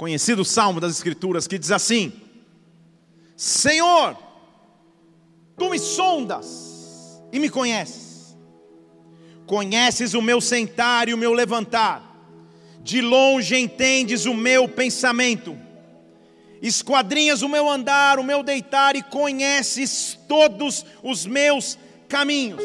conhecido salmo das Escrituras, que diz assim: Senhor, tu me sondas e me conheces, conheces o meu sentar e o meu levantar, de longe entendes o meu pensamento, esquadrinhas o meu andar, o meu deitar e conheces todos os meus caminhos.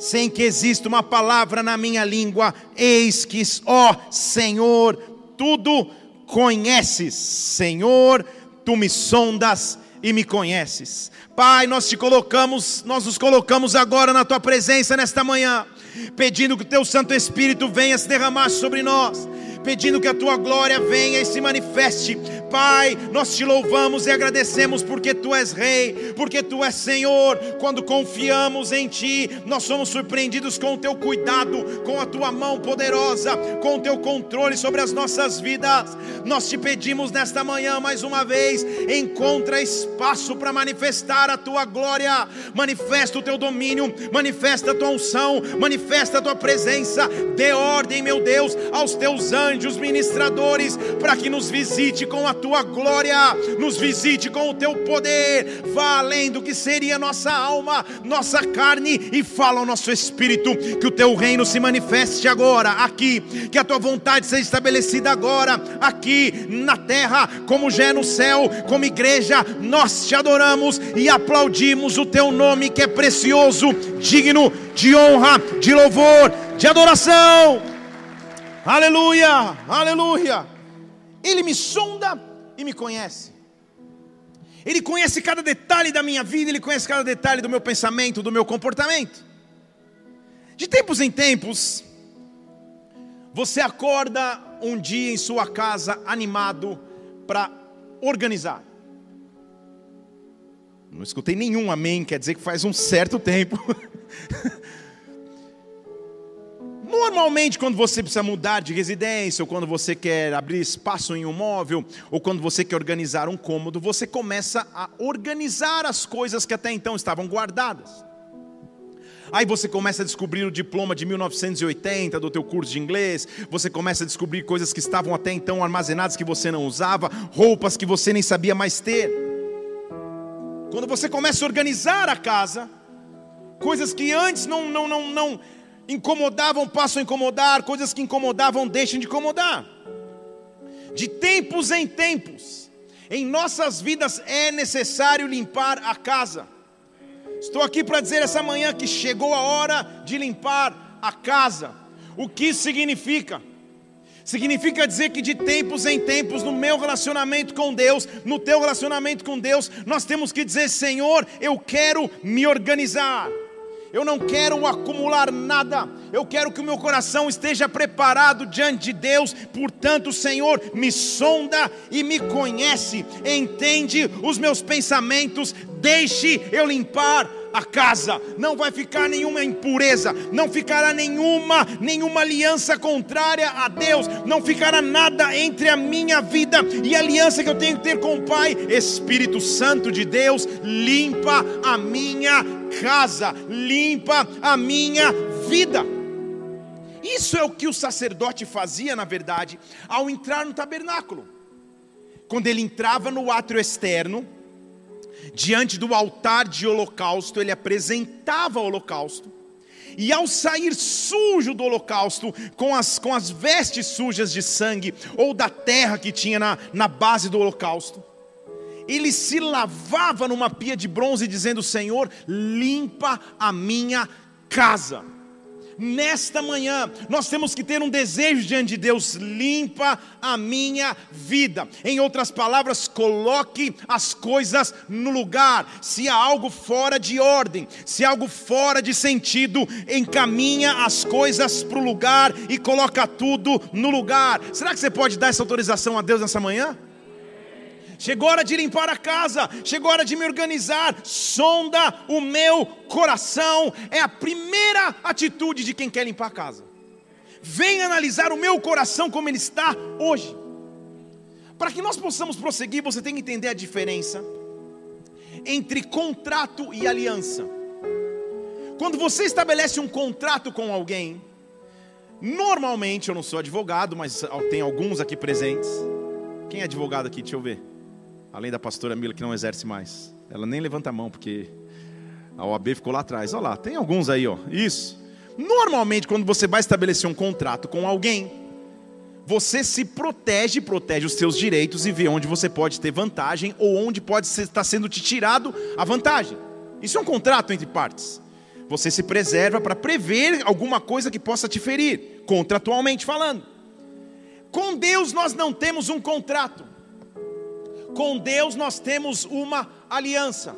Sem que exista uma palavra na minha língua, eis que, ó Senhor, tudo conheces, Senhor, tu me sondas e me conheces. Pai, nós te colocamos, nós nos colocamos agora na tua presença nesta manhã, pedindo que o teu Santo Espírito venha se derramar sobre nós pedindo que a tua glória venha e se manifeste. Pai, nós te louvamos e agradecemos porque tu és Rei, porque tu és Senhor. Quando confiamos em Ti, nós somos surpreendidos com o Teu cuidado, com a Tua mão poderosa, com o Teu controle sobre as nossas vidas. Nós te pedimos nesta manhã mais uma vez: encontra espaço para manifestar a Tua glória, manifesta o Teu domínio, manifesta a Tua unção, manifesta a Tua presença. Dê ordem, meu Deus, aos Teus anjos ministradores para que nos visite com a tua glória, nos visite com o teu poder, vá além do que seria nossa alma, nossa carne e fala ao nosso espírito que o teu reino se manifeste agora, aqui, que a tua vontade seja estabelecida agora, aqui na terra, como já é no céu, como igreja, nós te adoramos e aplaudimos o teu nome que é precioso, digno de honra, de louvor, de adoração. Aleluia, aleluia. Ele me sonda e me conhece. Ele conhece cada detalhe da minha vida, ele conhece cada detalhe do meu pensamento, do meu comportamento. De tempos em tempos, você acorda um dia em sua casa animado para organizar. Não escutei nenhum amém, quer dizer que faz um certo tempo. Normalmente, quando você precisa mudar de residência, ou quando você quer abrir espaço em um móvel, ou quando você quer organizar um cômodo, você começa a organizar as coisas que até então estavam guardadas. Aí você começa a descobrir o diploma de 1980 do teu curso de inglês, você começa a descobrir coisas que estavam até então armazenadas que você não usava, roupas que você nem sabia mais ter. Quando você começa a organizar a casa, coisas que antes não não não não incomodavam passam a incomodar, coisas que incomodavam deixam de incomodar. De tempos em tempos, em nossas vidas é necessário limpar a casa. Estou aqui para dizer essa manhã que chegou a hora de limpar a casa. O que isso significa? Significa dizer que de tempos em tempos, no meu relacionamento com Deus, no teu relacionamento com Deus, nós temos que dizer: Senhor, eu quero me organizar eu não quero acumular nada, eu quero que o meu coração esteja preparado diante de Deus, portanto, Senhor, me sonda e me conhece, entende os meus pensamentos, deixe eu limpar a casa, não vai ficar nenhuma impureza, não ficará nenhuma, nenhuma aliança contrária a Deus, não ficará nada entre a minha vida e a aliança que eu tenho que ter com o Pai. Espírito Santo de Deus, limpa a minha casa, limpa a minha vida. Isso é o que o sacerdote fazia, na verdade, ao entrar no tabernáculo. Quando ele entrava no átrio externo, diante do altar de holocausto, ele apresentava o holocausto. E ao sair sujo do holocausto, com as, com as vestes sujas de sangue, ou da terra que tinha na, na base do holocausto, ele se lavava numa pia de bronze, dizendo: Senhor, limpa a minha casa nesta manhã, nós temos que ter um desejo diante de Deus: limpa a minha vida. Em outras palavras, coloque as coisas no lugar. Se há algo fora de ordem, se há algo fora de sentido, encaminha as coisas para o lugar e coloca tudo no lugar. Será que você pode dar essa autorização a Deus nessa manhã? Chegou a hora de limpar a casa, chegou a hora de me organizar. Sonda o meu coração. É a primeira atitude de quem quer limpar a casa. Vem analisar o meu coração como ele está hoje. Para que nós possamos prosseguir, você tem que entender a diferença entre contrato e aliança. Quando você estabelece um contrato com alguém, normalmente, eu não sou advogado, mas tem alguns aqui presentes. Quem é advogado aqui? Deixa eu ver. Além da pastora Mila, que não exerce mais. Ela nem levanta a mão, porque a OAB ficou lá atrás. Olha lá, tem alguns aí, ó. Isso. Normalmente, quando você vai estabelecer um contrato com alguém, você se protege, protege os seus direitos e vê onde você pode ter vantagem ou onde pode estar sendo te tirado a vantagem. Isso é um contrato entre partes. Você se preserva para prever alguma coisa que possa te ferir, contratualmente falando. Com Deus nós não temos um contrato. Com Deus nós temos uma aliança.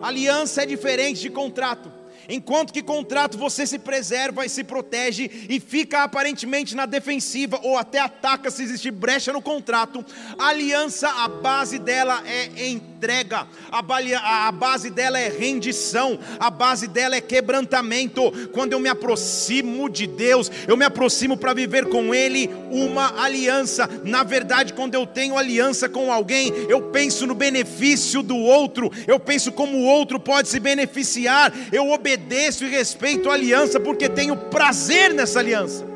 Aliança é diferente de contrato. Enquanto que contrato você se preserva e se protege e fica aparentemente na defensiva ou até ataca se existir brecha no contrato. Aliança, a base dela é entrega, a base dela é rendição, a base dela é quebrantamento. Quando eu me aproximo de Deus, eu me aproximo para viver com Ele uma aliança. Na verdade, quando eu tenho aliança com alguém, eu penso no benefício do outro, eu penso como o outro pode se beneficiar, eu obedeço e respeito a aliança porque tenho prazer nessa aliança.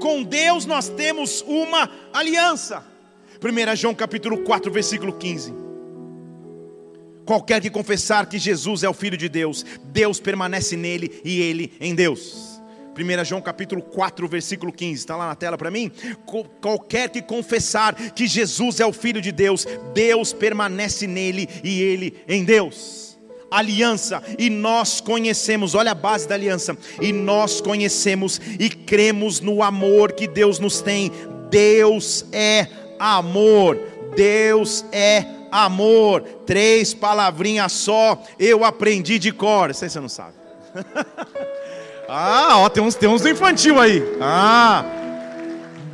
Com Deus nós temos uma aliança. 1 João capítulo 4, versículo 15. Qualquer que confessar que Jesus é o Filho de Deus, Deus permanece nele e ele em Deus. 1 João capítulo 4, versículo 15, está lá na tela para mim. Qualquer que confessar que Jesus é o Filho de Deus, Deus permanece nele e ele em Deus aliança e nós conhecemos, olha a base da aliança, e nós conhecemos e cremos no amor que Deus nos tem. Deus é amor. Deus é amor. Três palavrinhas só, eu aprendi de cor. Sei se você não sabe. ah, ó, tem uns, tem uns do infantil aí. Ah,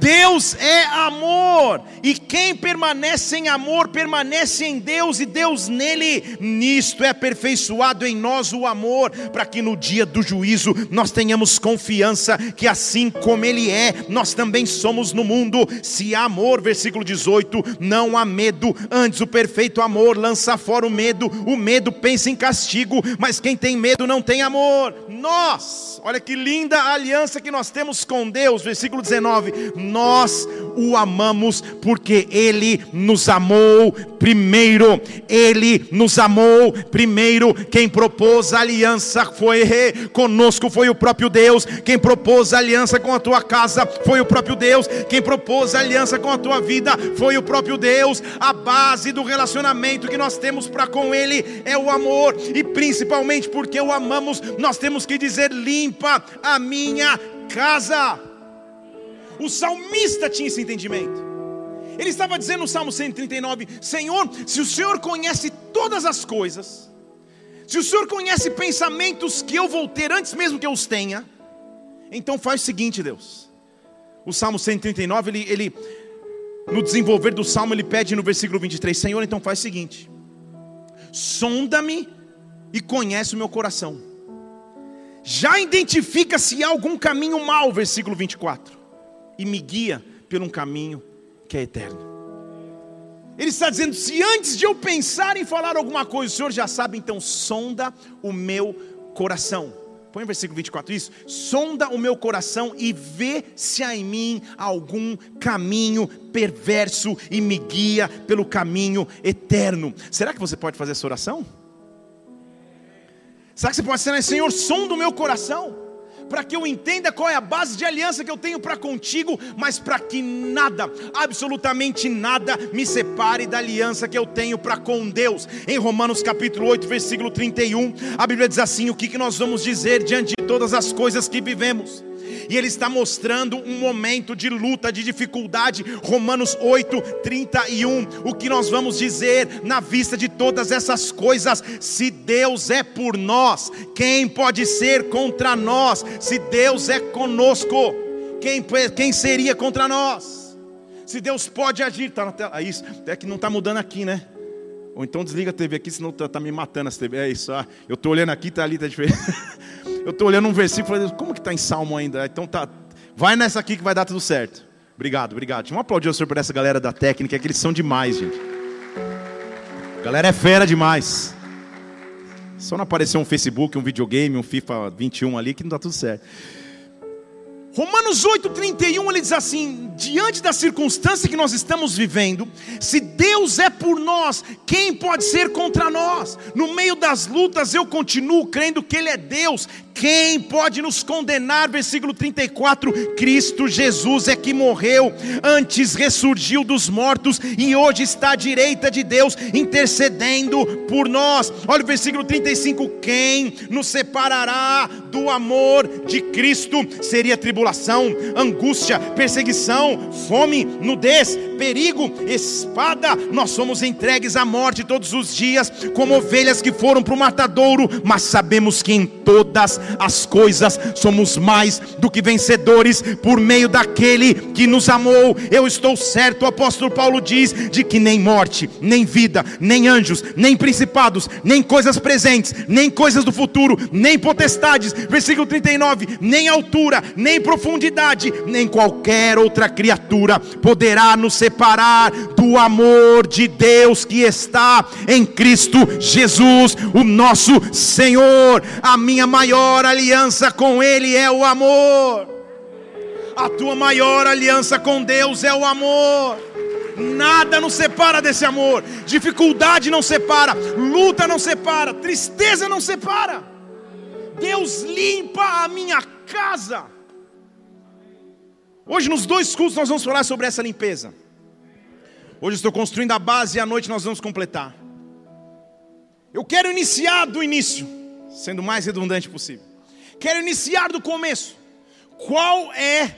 Deus é amor, e quem permanece em amor permanece em Deus e Deus nele. Nisto é aperfeiçoado em nós o amor, para que no dia do juízo nós tenhamos confiança que assim como ele é, nós também somos no mundo. Se há amor, versículo 18, não há medo, antes o perfeito amor lança fora o medo. O medo pensa em castigo, mas quem tem medo não tem amor. Nós, olha que linda aliança que nós temos com Deus, versículo 19 nós o amamos porque Ele nos amou primeiro. Ele nos amou primeiro. Quem propôs a aliança foi conosco, foi o próprio Deus. Quem propôs a aliança com a tua casa foi o próprio Deus. Quem propôs a aliança com a tua vida foi o próprio Deus. A base do relacionamento que nós temos para com Ele é o amor, e principalmente porque o amamos, nós temos que dizer: limpa a minha casa. O salmista tinha esse entendimento. Ele estava dizendo no Salmo 139: Senhor, se o Senhor conhece todas as coisas, se o Senhor conhece pensamentos que eu vou ter antes mesmo que eu os tenha, então faz o seguinte, Deus. O Salmo 139, ele, ele no desenvolver do Salmo, ele pede no versículo 23: Senhor, então faz o seguinte: sonda-me e conhece o meu coração. Já identifica se há algum caminho mal, versículo 24 e me guia por um caminho que é eterno. Ele está dizendo: se antes de eu pensar em falar alguma coisa, o Senhor já sabe, então sonda o meu coração. Põe o versículo 24 isso. Sonda o meu coração e vê se há em mim algum caminho perverso e me guia pelo caminho eterno. Será que você pode fazer essa oração? Será que você pode ser, Senhor, sonda o meu coração? Para que eu entenda qual é a base de aliança que eu tenho para contigo, mas para que nada, absolutamente nada, me separe da aliança que eu tenho para com Deus. Em Romanos capítulo 8, versículo 31, a Bíblia diz assim: o que, que nós vamos dizer diante de todas as coisas que vivemos? E ele está mostrando um momento de luta, de dificuldade. Romanos 8, 31. O que nós vamos dizer na vista de todas essas coisas? Se Deus é por nós, quem pode ser contra nós? Se Deus é conosco, quem, quem seria contra nós? Se Deus pode agir, está na tela. É isso. É que não está mudando aqui, né? Ou então desliga a TV aqui, senão está tá me matando essa TV. É isso. Ah, eu estou olhando aqui, está ali, está diferente. eu estou olhando um versículo e falei, como que está em Salmo ainda? Então tá. Vai nessa aqui que vai dar tudo certo. Obrigado, obrigado. Vamos aplaudir o senhor por essa galera da técnica, que eles são demais, gente. A galera é fera demais. Só não aparecer um Facebook, um videogame, um FIFA 21 ali, que não dá tudo certo. Romanos 8,31 ele diz assim: diante da circunstância que nós estamos vivendo, se Deus é por nós, quem pode ser contra nós? No meio das lutas eu continuo crendo que Ele é Deus, quem pode nos condenar? Versículo 34: Cristo Jesus é que morreu, antes ressurgiu dos mortos e hoje está à direita de Deus, intercedendo por nós. Olha o versículo 35: Quem nos separará do amor de Cristo? Seria tribulação, angústia, perseguição, fome, nudez, perigo, espada. Nós somos entregues à morte todos os dias, como ovelhas que foram para o matadouro, mas sabemos que em todas as coisas, somos mais do que vencedores por meio daquele que nos amou. Eu estou certo, o apóstolo Paulo diz, de que nem morte, nem vida, nem anjos, nem principados, nem coisas presentes, nem coisas do futuro, nem potestades, versículo 39, nem altura, nem profundidade, nem qualquer outra criatura poderá nos separar do amor de Deus que está em Cristo Jesus, o nosso Senhor. A minha maior aliança com Ele é o amor. A tua maior aliança com Deus é o amor. Nada nos separa desse amor. Dificuldade não separa, luta não separa, tristeza não separa. Deus limpa a minha casa. Hoje, nos dois cultos, nós vamos falar sobre essa limpeza. Hoje estou construindo a base e à noite nós vamos completar. Eu quero iniciar do início sendo o mais redundante possível. Quero iniciar do começo. Qual é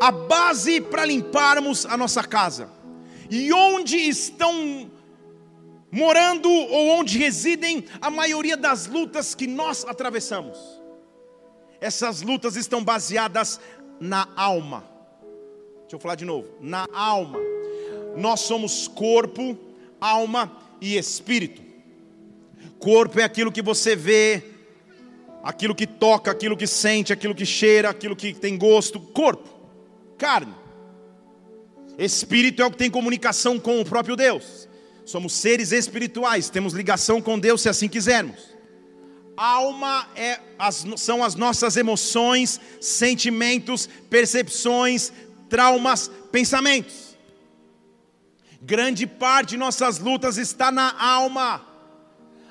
a base para limparmos a nossa casa? E onde estão morando ou onde residem a maioria das lutas que nós atravessamos? Essas lutas estão baseadas na alma. Deixa eu falar de novo. Na alma. Nós somos corpo, alma e espírito. Corpo é aquilo que você vê, aquilo que toca, aquilo que sente, aquilo que cheira, aquilo que tem gosto. Corpo, carne. Espírito é o que tem comunicação com o próprio Deus. Somos seres espirituais, temos ligação com Deus se assim quisermos. Alma é as, são as nossas emoções, sentimentos, percepções, traumas, pensamentos. Grande parte de nossas lutas está na alma.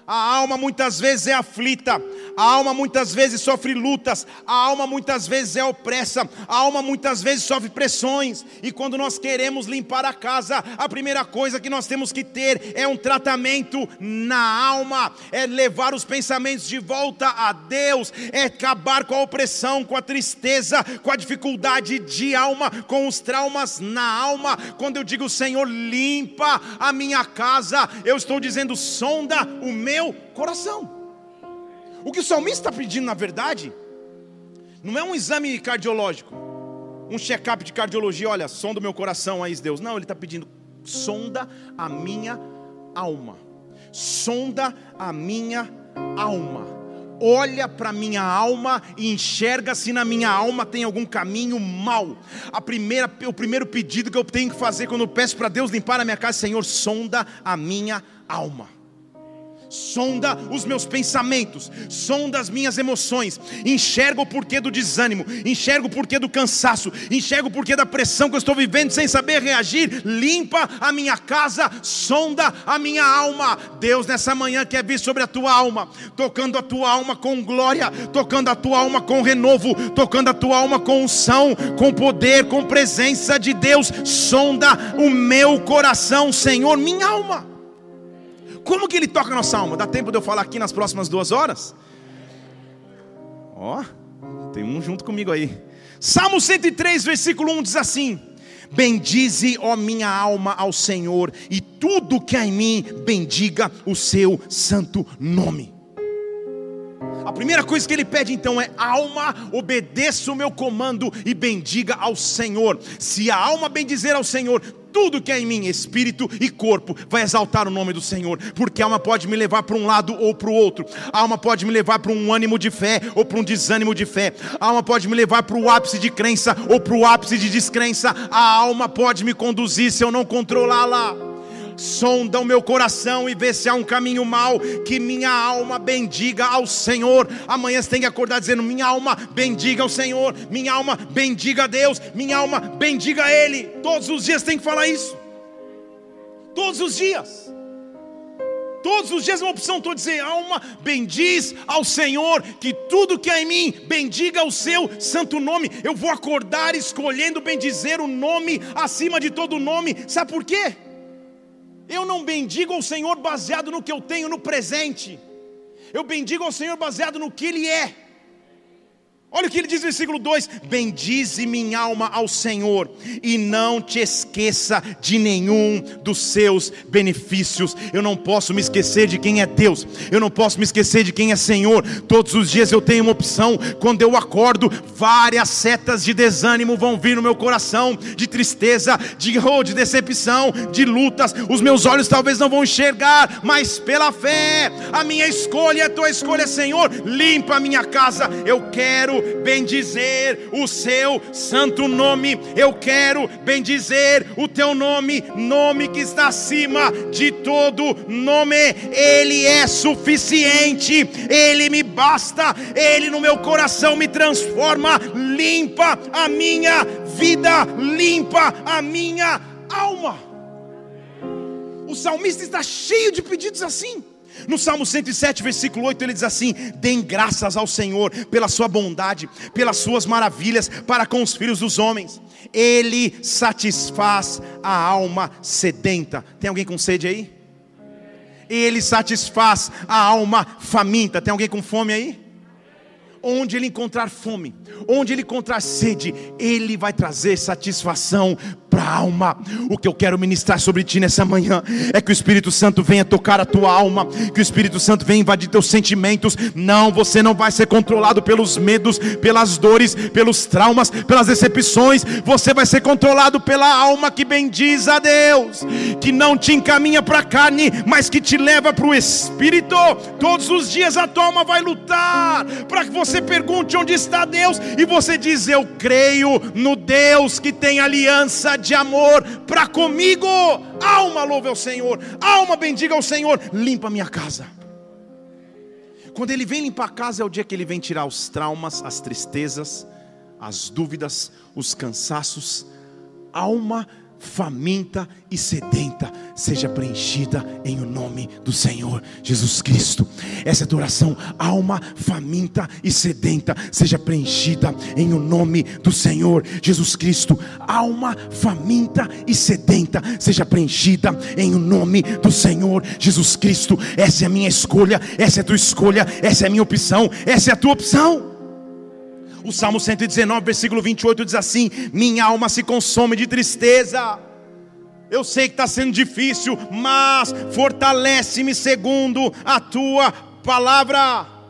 A alma muitas vezes é aflita, a alma muitas vezes sofre lutas, a alma muitas vezes é opressa, a alma muitas vezes sofre pressões. E quando nós queremos limpar a casa, a primeira coisa que nós temos que ter é um tratamento na alma, é levar os pensamentos de volta a Deus, é acabar com a opressão, com a tristeza, com a dificuldade de alma, com os traumas na alma. Quando eu digo, Senhor, limpa a minha casa, eu estou dizendo, sonda o meu coração. O que o salmista está pedindo, na verdade, não é um exame cardiológico, um check-up de cardiologia, olha, sonda o meu coração, aí Deus. Não, ele está pedindo, sonda a minha alma. Sonda a minha alma olha para minha alma e enxerga se na minha alma tem algum caminho mal. A primeira, o primeiro pedido que eu tenho que fazer quando eu peço para Deus limpar a minha casa, Senhor, sonda a minha alma sonda os meus pensamentos, sonda as minhas emoções, enxerga o porquê do desânimo, enxerga o porquê do cansaço, enxerga o porquê da pressão que eu estou vivendo sem saber reagir, limpa a minha casa, sonda a minha alma. Deus nessa manhã quer vir sobre a tua alma, tocando a tua alma com glória, tocando a tua alma com renovo, tocando a tua alma com unção, com poder, com presença de Deus. Sonda o meu coração, Senhor, minha alma. Como que ele toca a nossa alma? Dá tempo de eu falar aqui nas próximas duas horas? Ó, tem um junto comigo aí. Salmo 103, versículo 1 diz assim: Bendize, ó minha alma, ao Senhor, e tudo que há em mim bendiga o seu santo nome. A primeira coisa que ele pede então é: alma, obedeça o meu comando e bendiga ao Senhor. Se a alma bendizer ao Senhor, tudo que é em mim, espírito e corpo, vai exaltar o nome do Senhor, porque a alma pode me levar para um lado ou para o outro, a alma pode me levar para um ânimo de fé ou para um desânimo de fé, a alma pode me levar para o ápice de crença ou para o ápice de descrença, a alma pode me conduzir se eu não controlá-la sonda o meu coração e vê se há um caminho mau, que minha alma bendiga ao Senhor. Amanhã você tem que acordar dizendo: Minha alma bendiga ao Senhor, minha alma bendiga a Deus, minha alma bendiga a Ele. Todos os dias tem que falar isso. Todos os dias. Todos os dias é uma opção, estou dizendo, alma, bendiz ao Senhor, que tudo que há em mim, bendiga o seu santo nome. Eu vou acordar escolhendo bendizer o nome acima de todo nome. Sabe por quê? Eu não bendigo ao Senhor baseado no que eu tenho no presente. Eu bendigo ao Senhor baseado no que Ele é. Olha o que ele diz no versículo 2: Bendize minha alma ao Senhor, e não te esqueça de nenhum dos seus benefícios. Eu não posso me esquecer de quem é Deus, eu não posso me esquecer de quem é Senhor. Todos os dias eu tenho uma opção. Quando eu acordo, várias setas de desânimo vão vir no meu coração, de tristeza, de, oh, de decepção, de lutas. Os meus olhos talvez não vão enxergar, mas pela fé, a minha escolha, a tua escolha, Senhor, limpa a minha casa. Eu quero bendizer o seu santo nome. Eu quero bendizer o teu nome, nome que está acima de todo nome. Ele é suficiente, ele me basta, ele no meu coração me transforma, limpa a minha vida, limpa a minha alma. O salmista está cheio de pedidos assim. No Salmo 107, versículo 8, ele diz assim: Deem graças ao Senhor pela sua bondade, pelas suas maravilhas para com os filhos dos homens. Ele satisfaz a alma sedenta. Tem alguém com sede aí? Ele satisfaz a alma faminta. Tem alguém com fome aí? Onde ele encontrar fome, onde ele encontrar sede, ele vai trazer satisfação para a alma. O que eu quero ministrar sobre ti nessa manhã é que o Espírito Santo venha tocar a tua alma, que o Espírito Santo venha invadir teus sentimentos. Não, você não vai ser controlado pelos medos, pelas dores, pelos traumas, pelas decepções. Você vai ser controlado pela alma que bendiz a Deus, que não te encaminha para a carne, mas que te leva para o Espírito. Todos os dias a tua alma vai lutar para que você pergunte onde está Deus e você diz: Eu creio no Deus que tem aliança de amor para comigo. Alma louve ao Senhor, alma bendiga ao Senhor, limpa minha casa. Quando ele vem limpar a casa, é o dia que ele vem tirar os traumas, as tristezas, as dúvidas, os cansaços. Alma faminta e sedenta seja preenchida em o nome do Senhor Jesus Cristo. Essa é a oração, alma faminta e sedenta seja preenchida em o nome do Senhor Jesus Cristo. Alma faminta e sedenta seja preenchida em o nome do Senhor Jesus Cristo. Essa é a minha escolha, essa é a tua escolha, essa é a minha opção, essa é a tua opção. O Salmo 119, versículo 28 diz assim: Minha alma se consome de tristeza. Eu sei que está sendo difícil, mas fortalece-me segundo a tua palavra.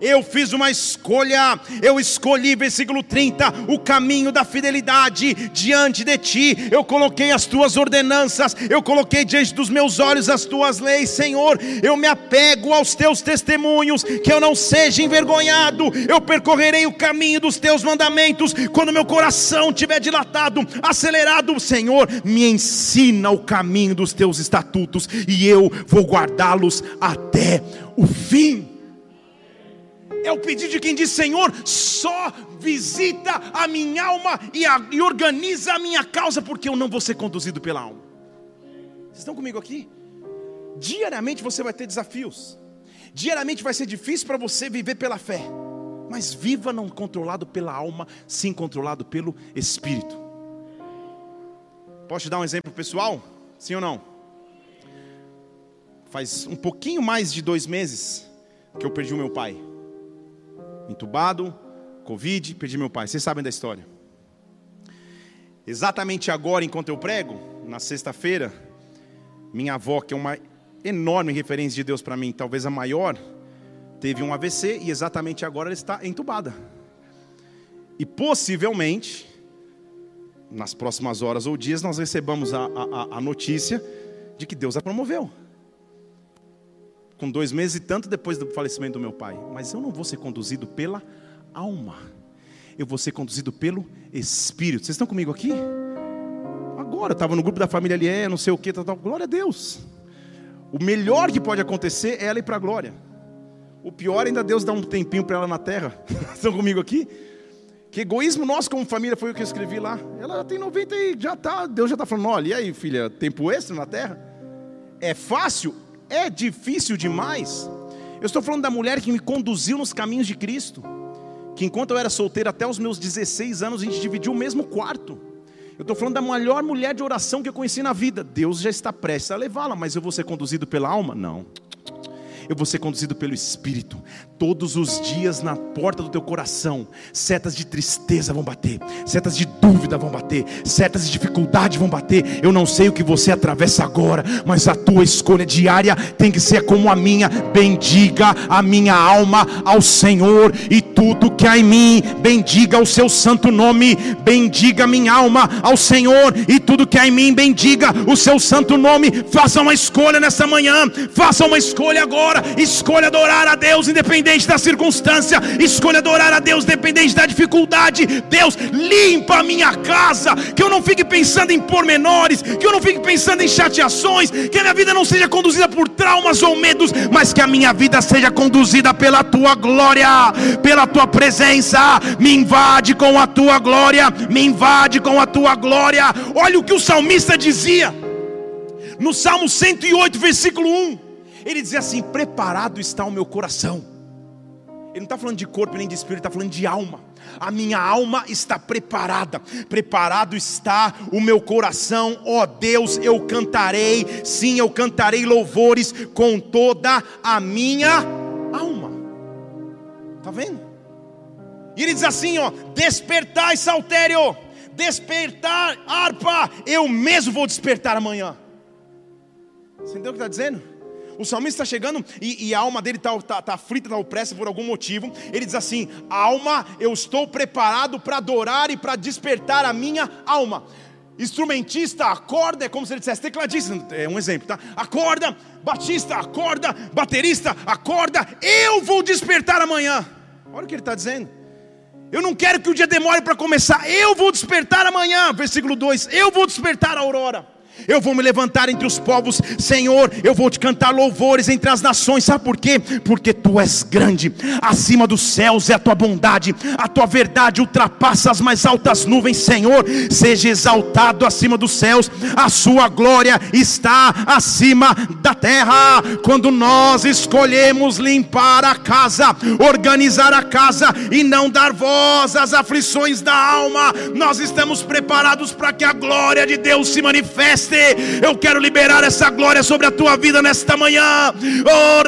Eu fiz uma escolha, eu escolhi, versículo 30, o caminho da fidelidade diante de ti. Eu coloquei as tuas ordenanças, eu coloquei diante dos meus olhos as tuas leis, Senhor. Eu me apego aos teus testemunhos, que eu não seja envergonhado. Eu percorrerei o caminho dos teus mandamentos. Quando meu coração estiver dilatado, acelerado, Senhor, me ensina o caminho dos teus estatutos e eu vou guardá-los até o fim. É o pedido de quem diz: Senhor, só visita a minha alma e, a, e organiza a minha causa, porque eu não vou ser conduzido pela alma. Vocês estão comigo aqui? Diariamente você vai ter desafios, diariamente vai ser difícil para você viver pela fé, mas viva não controlado pela alma, sim controlado pelo Espírito. Posso te dar um exemplo pessoal? Sim ou não? Faz um pouquinho mais de dois meses que eu perdi o meu pai entubado, Covid, perdi meu pai. Vocês sabem da história. Exatamente agora, enquanto eu prego, na sexta-feira, minha avó, que é uma enorme referência de Deus para mim, talvez a maior, teve um AVC e exatamente agora ela está entubada. E possivelmente, nas próximas horas ou dias, nós recebamos a, a, a notícia de que Deus a promoveu. Com dois meses e tanto depois do falecimento do meu pai. Mas eu não vou ser conduzido pela alma. Eu vou ser conduzido pelo Espírito. Vocês estão comigo aqui? Agora, estava no grupo da família ali, é, não sei o que, tal, tal. glória a Deus. O melhor que pode acontecer é ela ir para a glória. O pior ainda Deus dá um tempinho para ela na terra. Estão comigo aqui? Que egoísmo nosso como família foi o que eu escrevi lá. Ela tem 90 e já tá, Deus já está falando, olha, e aí filha, tempo extra na terra? É fácil? É difícil demais? Eu estou falando da mulher que me conduziu nos caminhos de Cristo. Que enquanto eu era solteiro até os meus 16 anos, a gente dividiu o mesmo quarto. Eu estou falando da maior mulher de oração que eu conheci na vida. Deus já está prestes a levá-la, mas eu vou ser conduzido pela alma? Não eu vou ser conduzido pelo Espírito. Todos os dias na porta do teu coração, setas de tristeza vão bater, setas de dúvida vão bater, setas de dificuldade vão bater. Eu não sei o que você atravessa agora, mas a tua escolha diária tem que ser como a minha. Bendiga a minha alma ao Senhor e tudo que há em mim, bendiga o seu santo nome. Bendiga minha alma ao Senhor e tudo que há em mim, bendiga o seu santo nome. Faça uma escolha nessa manhã, faça uma escolha agora escolha adorar a Deus independente da circunstância, escolha adorar a Deus independente da dificuldade. Deus, limpa a minha casa, que eu não fique pensando em pormenores, que eu não fique pensando em chateações, que a minha vida não seja conduzida por traumas ou medos, mas que a minha vida seja conduzida pela tua glória, pela tua presença. Me invade com a tua glória, me invade com a tua glória. Olha o que o salmista dizia no Salmo 108, versículo 1. Ele dizia assim: Preparado está o meu coração. Ele não está falando de corpo nem de espírito, está falando de alma. A minha alma está preparada, preparado está o meu coração, ó oh Deus, eu cantarei, sim, eu cantarei louvores com toda a minha alma. Está vendo? E ele diz assim: ó, despertai, saltério, despertar, harpa, eu mesmo vou despertar amanhã. Você entendeu o que está dizendo? O salmista está chegando e, e, a alma dele está tá, tá frita, está opressa por algum motivo. Ele diz assim: Alma, eu estou preparado para adorar e para despertar a minha alma. Instrumentista, acorda, é como se ele dissesse tecladista, é um exemplo, tá? Acorda, batista, acorda, baterista, acorda, eu vou despertar amanhã. Olha o que ele está dizendo. Eu não quero que o dia demore para começar, eu vou despertar amanhã. Versículo 2: Eu vou despertar a aurora. Eu vou me levantar entre os povos, Senhor. Eu vou te cantar louvores entre as nações. Sabe por quê? Porque tu és grande. Acima dos céus é a tua bondade. A tua verdade ultrapassa as mais altas nuvens, Senhor. Seja exaltado acima dos céus. A sua glória está acima da terra. Quando nós escolhemos limpar a casa, organizar a casa e não dar voz às aflições da alma, nós estamos preparados para que a glória de Deus se manifeste eu quero liberar essa glória sobre a tua vida nesta manhã. Oh,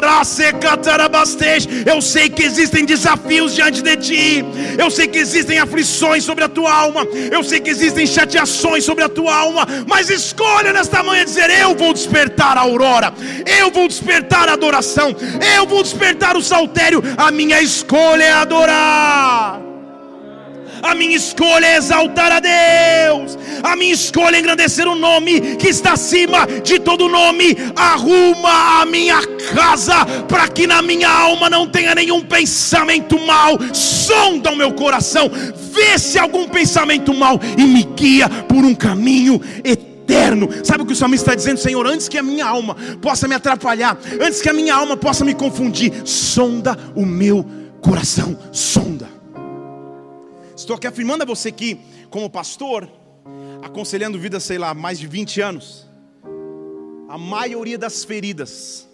eu sei que existem desafios diante de ti. Eu sei que existem aflições sobre a tua alma. Eu sei que existem chateações sobre a tua alma. Mas escolha nesta manhã dizer: Eu vou despertar a aurora. Eu vou despertar a adoração. Eu vou despertar o saltério. A minha escolha é adorar. A minha escolha é exaltar a Deus. A minha escolha é engrandecer o nome que está acima de todo nome. Arruma a minha casa para que na minha alma não tenha nenhum pensamento mal. Sonda o meu coração. Vê se algum pensamento mal e me guia por um caminho eterno. Sabe o que o salmista está dizendo, Senhor? Antes que a minha alma possa me atrapalhar, antes que a minha alma possa me confundir, sonda o meu coração, sonda. Estou aqui afirmando a você que, como pastor, aconselhando vida, sei lá, mais de 20 anos, a maioria das feridas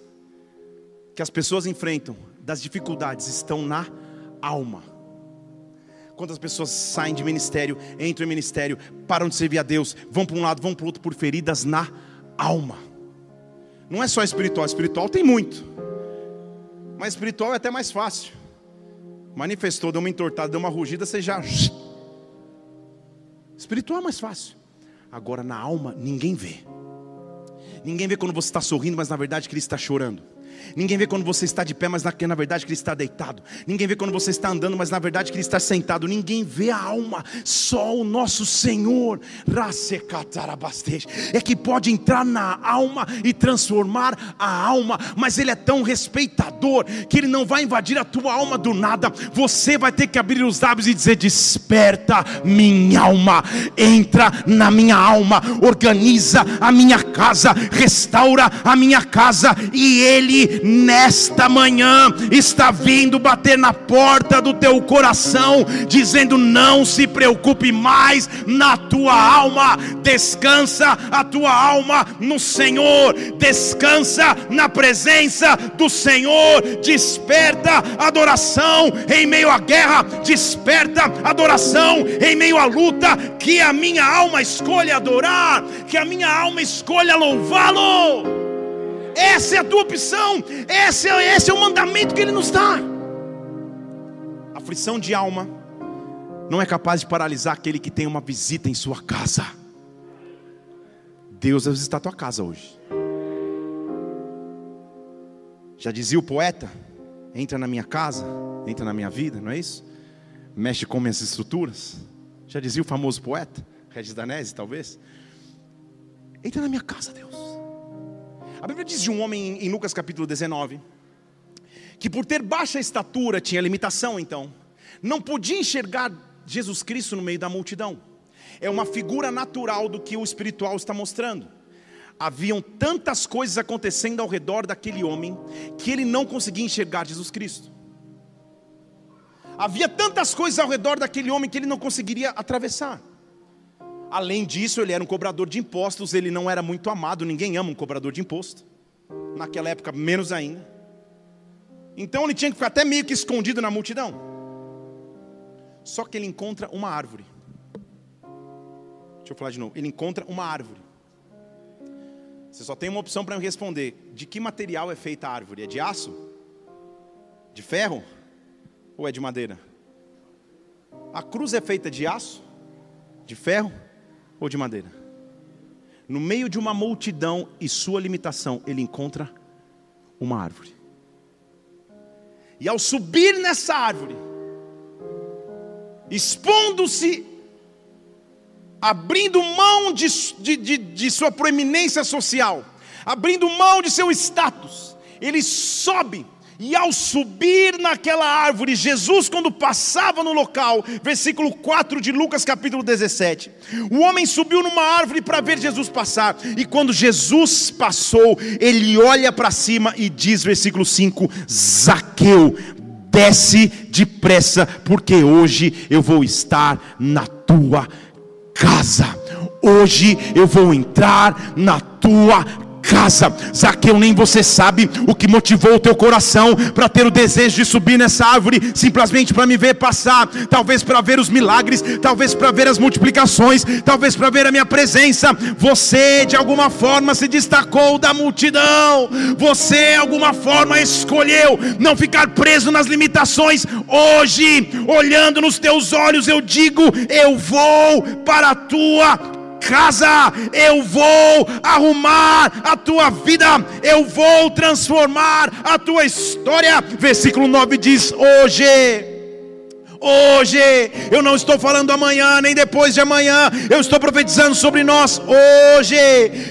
que as pessoas enfrentam, das dificuldades, estão na alma. Quantas pessoas saem de ministério, entram em ministério, param de servir a Deus, vão para um lado, vão para o outro por feridas na alma. Não é só espiritual, espiritual tem muito, mas espiritual é até mais fácil manifestou, deu uma entortada, deu uma rugida, você já. Espiritual é mais fácil. Agora na alma, ninguém vê. Ninguém vê quando você está sorrindo, mas na verdade Cristo está chorando. Ninguém vê quando você está de pé, mas na, na verdade que ele está deitado. Ninguém vê quando você está andando, mas na verdade que ele está sentado. Ninguém vê a alma, só o nosso Senhor. É que pode entrar na alma e transformar a alma, mas ele é tão respeitador que ele não vai invadir a tua alma do nada. Você vai ter que abrir os lábios e dizer: Desperta minha alma, entra na minha alma, organiza a minha casa, restaura a minha casa, e ele nesta manhã está vindo bater na porta do teu coração, dizendo: Não se preocupe mais na tua alma, descansa a tua alma no Senhor, descansa na presença do Senhor, desperta adoração em meio à guerra, desperta adoração em meio à luta, que a minha alma escolha adorar, que a minha alma escolha louvá-lo. Essa é a tua opção. Esse é, esse é o mandamento que Ele nos dá. Aflição de alma não é capaz de paralisar aquele que tem uma visita em sua casa. Deus vai visitar a tua casa hoje. Já dizia o poeta: entra na minha casa, entra na minha vida, não é isso? Mexe com minhas estruturas. Já dizia o famoso poeta, Regis Danese, talvez. Entra na minha casa, Deus. A Bíblia diz de um homem em Lucas capítulo 19 que por ter baixa estatura tinha limitação, então não podia enxergar Jesus Cristo no meio da multidão. É uma figura natural do que o espiritual está mostrando. Haviam tantas coisas acontecendo ao redor daquele homem que ele não conseguia enxergar Jesus Cristo. Havia tantas coisas ao redor daquele homem que ele não conseguiria atravessar. Além disso, ele era um cobrador de impostos, ele não era muito amado, ninguém ama um cobrador de imposto. Naquela época, menos ainda. Então ele tinha que ficar até meio que escondido na multidão. Só que ele encontra uma árvore. Deixa eu falar de novo. Ele encontra uma árvore. Você só tem uma opção para me responder: de que material é feita a árvore? É de aço? De ferro? Ou é de madeira? A cruz é feita de aço? De ferro? Ou de madeira? No meio de uma multidão e sua limitação, ele encontra uma árvore. E ao subir nessa árvore, expondo-se, abrindo mão de, de, de, de sua proeminência social, abrindo mão de seu status, ele sobe e ao subir naquela árvore, Jesus, quando passava no local, versículo 4 de Lucas, capítulo 17, o homem subiu numa árvore para ver Jesus passar, e quando Jesus passou, ele olha para cima e diz, versículo 5: Zaqueu, desce depressa, porque hoje eu vou estar na tua casa. Hoje eu vou entrar na tua casa. Zaqueu, nem você sabe o que motivou o teu coração para ter o desejo de subir nessa árvore, simplesmente para me ver passar, talvez para ver os milagres, talvez para ver as multiplicações, talvez para ver a minha presença. Você de alguma forma se destacou da multidão, você de alguma forma escolheu não ficar preso nas limitações. Hoje, olhando nos teus olhos, eu digo: eu vou para a tua casa, eu vou arrumar a tua vida, eu vou transformar a tua história. Versículo 9 diz: Hoje Hoje, eu não estou falando amanhã, nem depois de amanhã, eu estou profetizando sobre nós. Hoje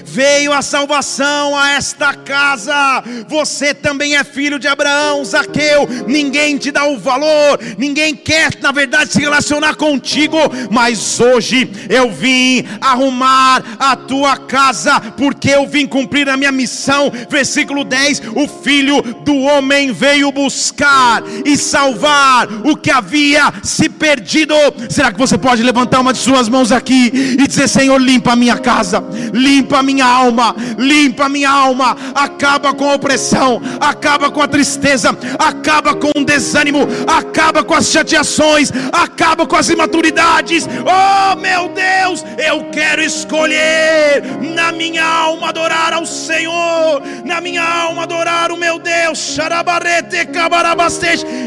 veio a salvação a esta casa. Você também é filho de Abraão, Zaqueu. Ninguém te dá o valor, ninguém quer, na verdade, se relacionar contigo. Mas hoje eu vim arrumar a tua casa, porque eu vim cumprir a minha missão. Versículo 10: O filho do homem veio buscar e salvar o que havia se perdido. Será que você pode levantar uma de suas mãos aqui e dizer: Senhor, limpa a minha casa, limpa a minha alma, limpa a minha alma, acaba com a opressão, acaba com a tristeza, acaba com o desânimo, acaba com as chateações, acaba com as imaturidades. Oh meu Deus, eu quero escolher na minha alma adorar ao Senhor, na minha alma adorar o meu Deus.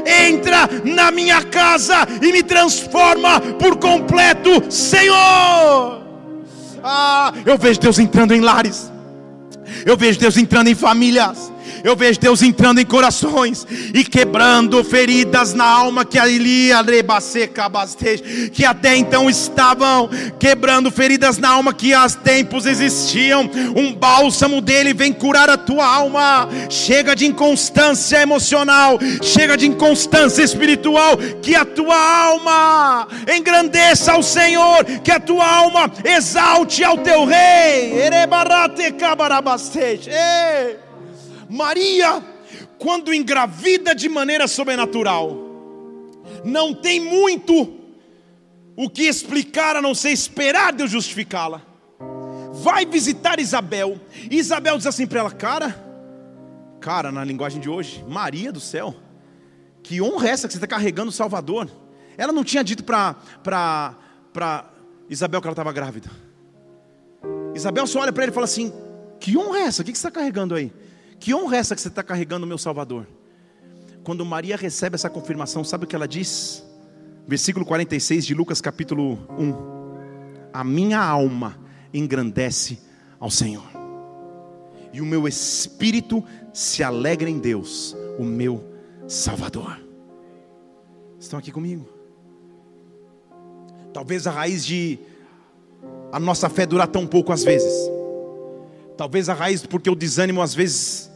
Entra na minha casa casa e me transforma por completo, Senhor. Ah, eu vejo Deus entrando em lares, eu vejo Deus entrando em famílias, Eu vejo Deus entrando em corações e quebrando feridas na alma que ali que até então estavam quebrando feridas na alma que há tempos existiam. Um bálsamo dele vem curar a tua alma. Chega de inconstância emocional, chega de inconstância espiritual, que a tua alma engrandeça ao Senhor, que a tua alma exalte ao teu rei. Maria, quando engravida de maneira sobrenatural, não tem muito o que explicar a não ser esperar Deus justificá-la. Vai visitar Isabel. E Isabel diz assim para ela: Cara, cara, na linguagem de hoje, Maria do céu, que honra é essa que você está carregando o Salvador? Ela não tinha dito para Isabel que ela estava grávida. Isabel só olha para ele e fala assim: Que honra é essa? O que você está carregando aí? Que honra é essa que você está carregando, meu Salvador? Quando Maria recebe essa confirmação, sabe o que ela diz? Versículo 46 de Lucas capítulo 1. A minha alma engrandece ao Senhor, e o meu espírito se alegra em Deus, o meu Salvador. Estão aqui comigo? Talvez a raiz de a nossa fé durar tão pouco às vezes. Talvez a raiz porque o desânimo às vezes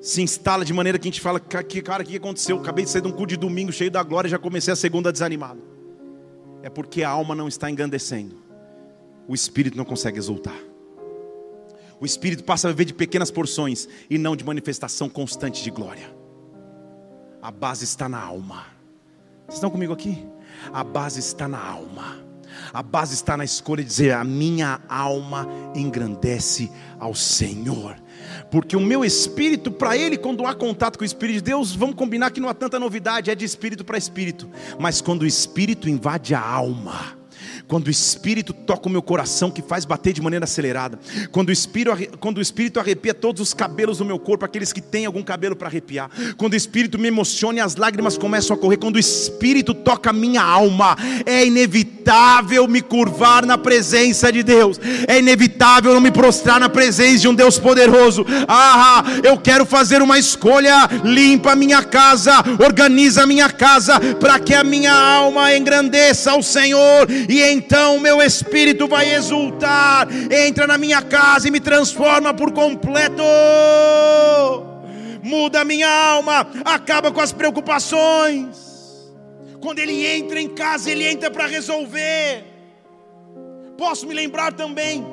se instala de maneira que a gente fala, que cara, o que aconteceu? Eu acabei de sair de um culto de domingo cheio da glória e já comecei a segunda desanimado. É porque a alma não está engrandecendo. O espírito não consegue exultar. O espírito passa a viver de pequenas porções e não de manifestação constante de glória. A base está na alma. Vocês estão comigo aqui? A base está na alma. A base está na escolha de dizer: a minha alma engrandece ao Senhor porque o meu espírito, para ele, quando há contato com o Espírito de Deus, vamos combinar que não há tanta novidade, é de espírito para espírito, mas quando o espírito invade a alma, quando o Espírito toca o meu coração, que faz bater de maneira acelerada, quando o Espírito, quando o Espírito arrepia todos os cabelos do meu corpo, aqueles que têm algum cabelo para arrepiar, quando o Espírito me emociona e as lágrimas começam a correr, quando o Espírito toca a minha alma, é inevitável me curvar na presença de Deus, é inevitável não me prostrar na presença de um Deus poderoso. Ah, eu quero fazer uma escolha, limpa a minha casa, organiza a minha casa, para que a minha alma engrandeça ao Senhor e em então o meu espírito vai exultar, entra na minha casa e me transforma por completo. Muda a minha alma, acaba com as preocupações. Quando ele entra em casa, ele entra para resolver. Posso me lembrar também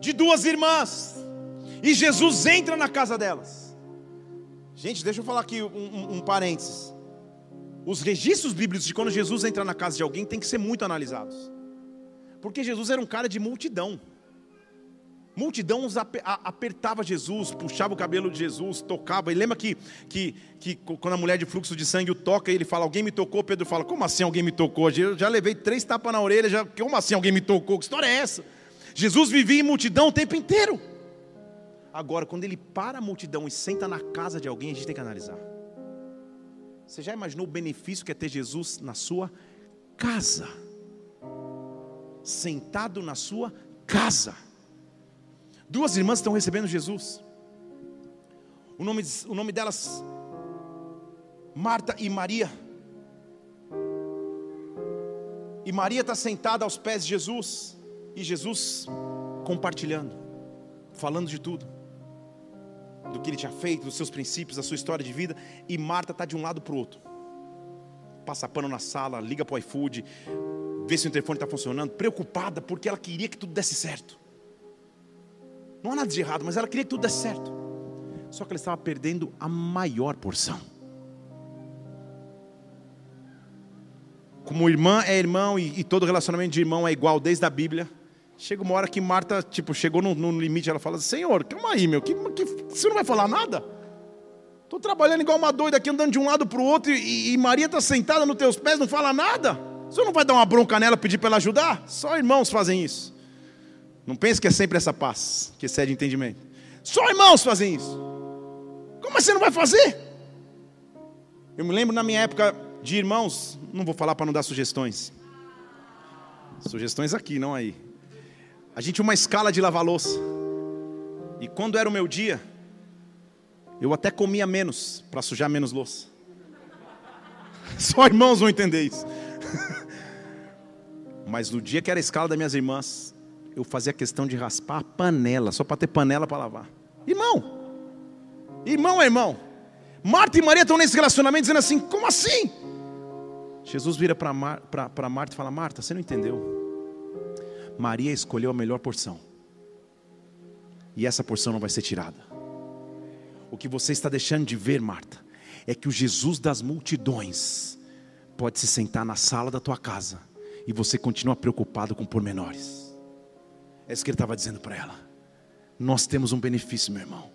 de duas irmãs, e Jesus entra na casa delas. Gente, deixa eu falar aqui um, um, um parênteses. Os registros bíblicos de quando Jesus entra na casa de alguém tem que ser muito analisados. Porque Jesus era um cara de multidão. Multidão apertava Jesus, puxava o cabelo de Jesus, tocava. E lembra que, que, que quando a mulher de fluxo de sangue o toca, ele fala: Alguém me tocou? Pedro fala: Como assim alguém me tocou? Eu já levei três tapas na orelha. Já, como assim alguém me tocou? Que história é essa? Jesus vivia em multidão o tempo inteiro. Agora, quando ele para a multidão e senta na casa de alguém, a gente tem que analisar. Você já imaginou o benefício que é ter Jesus na sua casa? Sentado na sua casa. Duas irmãs estão recebendo Jesus. O nome, o nome delas, Marta e Maria. E Maria está sentada aos pés de Jesus. E Jesus compartilhando, falando de tudo do que ele tinha feito, dos seus princípios, da sua história de vida, e Marta está de um lado para o outro. Passa pano na sala, liga para o iFood, vê se o telefone está funcionando, preocupada porque ela queria que tudo desse certo. Não há nada de errado, mas ela queria que tudo desse certo. Só que ela estava perdendo a maior porção. Como irmã é irmão e, e todo relacionamento de irmão é igual desde a Bíblia, Chega uma hora que Marta, tipo, chegou no, no limite, ela fala, Senhor, calma aí, meu, que, que, você não vai falar nada? Estou trabalhando igual uma doida aqui, andando de um lado para o outro, e, e Maria está sentada nos teus pés, não fala nada? Você não vai dar uma bronca nela, pedir para ela ajudar? Só irmãos fazem isso. Não pense que é sempre essa paz, que excede entendimento. Só irmãos fazem isso. Como você não vai fazer? Eu me lembro na minha época de irmãos, não vou falar para não dar sugestões. Sugestões aqui, não aí. A gente tinha uma escala de lavar louça. E quando era o meu dia, Eu até comia menos para sujar menos louça. Só irmãos vão entender isso. Mas no dia que era a escala das minhas irmãs, eu fazia questão de raspar a panela, só para ter panela para lavar. Irmão, irmão é irmão. Marta e Maria estão nesse relacionamento dizendo assim: como assim? Jesus vira para Mar, Marta e fala: Marta, você não entendeu. Maria escolheu a melhor porção, e essa porção não vai ser tirada. O que você está deixando de ver, Marta, é que o Jesus das multidões pode se sentar na sala da tua casa e você continua preocupado com pormenores. É isso que ele estava dizendo para ela. Nós temos um benefício, meu irmão.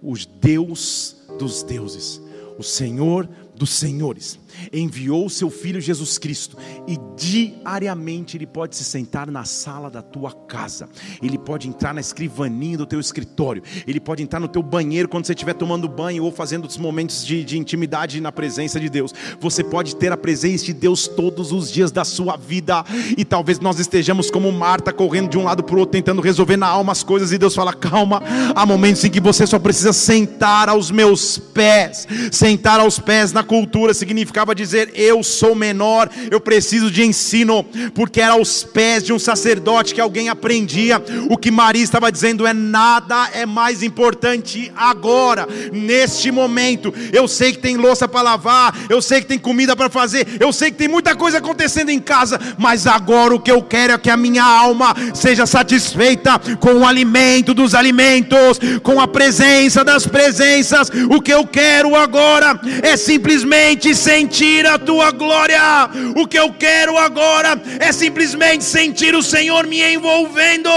O Deus dos deuses, o Senhor dos senhores, enviou o seu filho Jesus Cristo e diariamente ele pode se sentar na sala da tua casa. Ele pode entrar na escrivaninha do teu escritório. Ele pode entrar no teu banheiro quando você estiver tomando banho ou fazendo os momentos de, de intimidade na presença de Deus. Você pode ter a presença de Deus todos os dias da sua vida. E talvez nós estejamos como Marta correndo de um lado para o outro tentando resolver na alma as coisas e Deus fala: "Calma, há momentos em que você só precisa sentar aos meus pés, sentar aos pés na cultura significava dizer: Eu sou menor, eu preciso de ensino, porque era aos pés de um sacerdote que alguém aprendia. O que Maria estava dizendo é: nada é mais importante agora, neste momento. Eu sei que tem louça para lavar, eu sei que tem comida para fazer, eu sei que tem muita coisa acontecendo em casa, mas agora o que eu quero é que a minha alma seja satisfeita com o alimento dos alimentos, com a presença das presenças. O que eu quero agora é simplesmente simplesmente sentir a tua glória. O que eu quero agora é simplesmente sentir o Senhor me envolvendo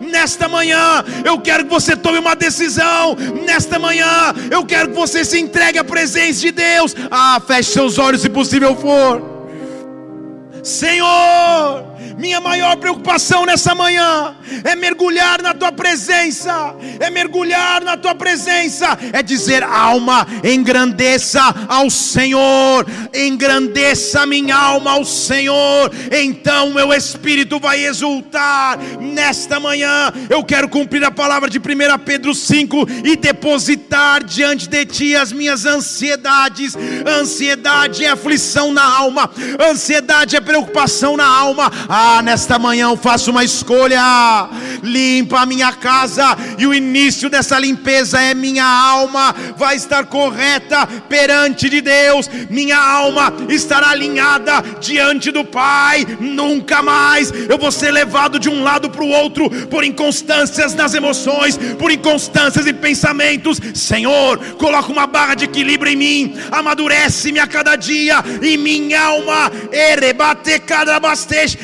nesta manhã. Eu quero que você tome uma decisão nesta manhã. Eu quero que você se entregue à presença de Deus. Ah, feche seus olhos se possível for. Senhor, minha maior preocupação nessa manhã é mergulhar na tua presença, é mergulhar na tua presença, é dizer: alma, engrandeça ao Senhor, engrandeça minha alma ao Senhor, então meu espírito vai exultar nesta manhã. Eu quero cumprir a palavra de 1 Pedro 5 e depositar diante de ti as minhas ansiedades. Ansiedade é aflição na alma, ansiedade é preocupação na alma. Ah, nesta manhã eu faço uma escolha. Limpa a minha casa, e o início dessa limpeza é minha alma vai estar correta perante de Deus. Minha alma estará alinhada diante do Pai. Nunca mais eu vou ser levado de um lado para o outro por inconstâncias nas emoções, por inconstâncias em pensamentos. Senhor, coloca uma barra de equilíbrio em mim, amadurece-me a cada dia, e minha alma, erebate cada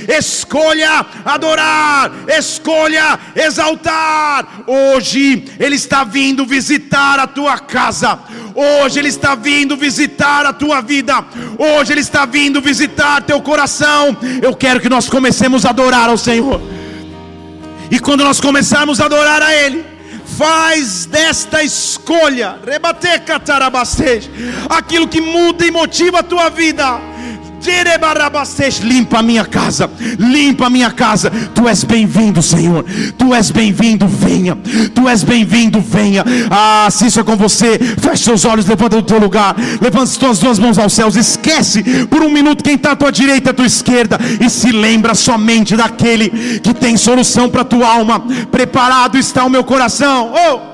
escolha adorar, escolha exaltar. Hoje Ele está vindo visitar a tua casa, hoje Ele está vindo visitar a tua vida, hoje Ele está vindo visitar teu coração. Eu quero que nós comecemos a adorar ao Senhor, e quando nós começarmos a adorar a Ele, faz desta escolha, rebateca aquilo que muda e motiva a tua vida Limpa a minha casa, limpa a minha casa. Tu és bem-vindo, Senhor. Tu és bem-vindo, venha. Tu és bem-vindo, venha. Ah, se isso é com você, feche seus olhos, levanta do teu lugar, levanta as tuas duas mãos aos céus. Esquece por um minuto quem está à tua direita e à tua esquerda e se lembra somente daquele que tem solução para a tua alma. Preparado está o meu coração. Oh!